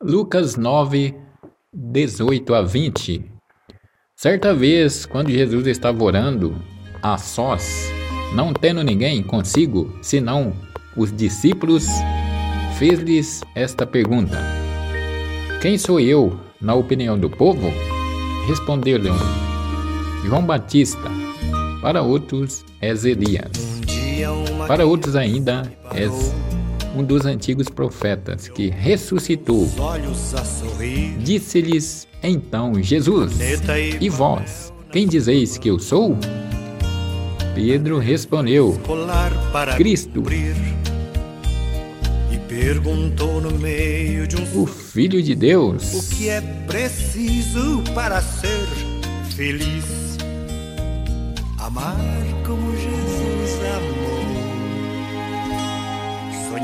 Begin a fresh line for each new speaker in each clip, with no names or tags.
Lucas 9, 18 a 20 Certa vez, quando Jesus estava orando a sós, não tendo ninguém consigo, senão os discípulos, fez-lhes esta pergunta: Quem sou eu, na opinião do povo? Respondeu-lhe João Batista. Para outros és Elias. Para outros ainda és um dos antigos profetas que ressuscitou. Disse-lhes então Jesus: E vós, quem dizeis que eu sou? Pedro respondeu: Cristo. E perguntou no meio de um o Filho de Deus.
O que é preciso para ser feliz? Amar como Jesus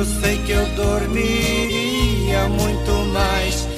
eu sei que eu dormiria muito mais